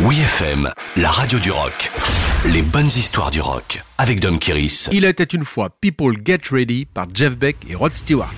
Oui FM, la radio du rock. Les bonnes histoires du rock avec Dom Kiris. Il était une fois People Get Ready par Jeff Beck et Rod Stewart.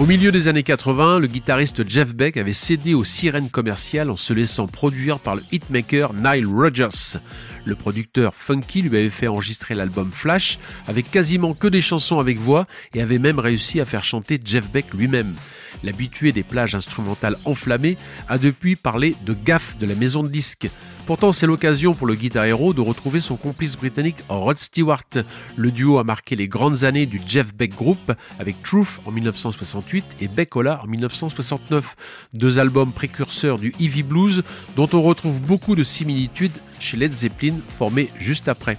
Au milieu des années 80, le guitariste Jeff Beck avait cédé aux sirènes commerciales en se laissant produire par le hitmaker Nile Rodgers. Le producteur Funky lui avait fait enregistrer l'album Flash avec quasiment que des chansons avec voix et avait même réussi à faire chanter Jeff Beck lui-même. L'habitué des plages instrumentales enflammées a depuis parlé de gaffe de la maison de disques. Pourtant, c'est l'occasion pour le guitar de retrouver son complice britannique Rod Stewart. Le duo a marqué les grandes années du Jeff Beck Group avec Truth en 1968 et Beckola en 1969. Deux albums précurseurs du heavy blues dont on retrouve beaucoup de similitudes chez Led Zeppelin formé juste après.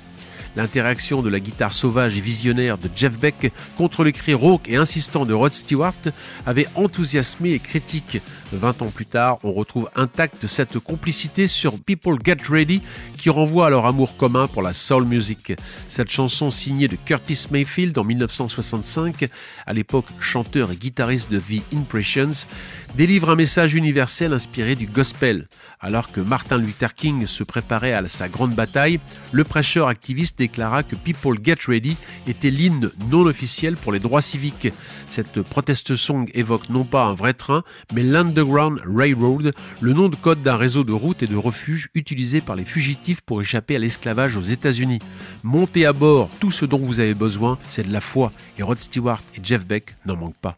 L'interaction de la guitare sauvage et visionnaire de Jeff Beck contre les cris rauques et insistants de Rod Stewart avait enthousiasmé et critique. Vingt ans plus tard, on retrouve intacte cette complicité sur People Get Ready qui renvoie à leur amour commun pour la soul music. Cette chanson signée de Curtis Mayfield en 1965, à l'époque chanteur et guitariste de The Impressions, délivre un message universel inspiré du gospel. Alors que Martin Luther King se préparait à sa grande bataille, le prêcheur activiste déclara que People Get Ready était l'hymne non officiel pour les droits civiques. Cette protest song évoque non pas un vrai train, mais l'Underground Railroad, le nom de code d'un réseau de routes et de refuges utilisé par les fugitifs pour échapper à l'esclavage aux États-Unis. Montez à bord, tout ce dont vous avez besoin, c'est de la foi, et Rod Stewart et Jeff Beck n'en manquent pas.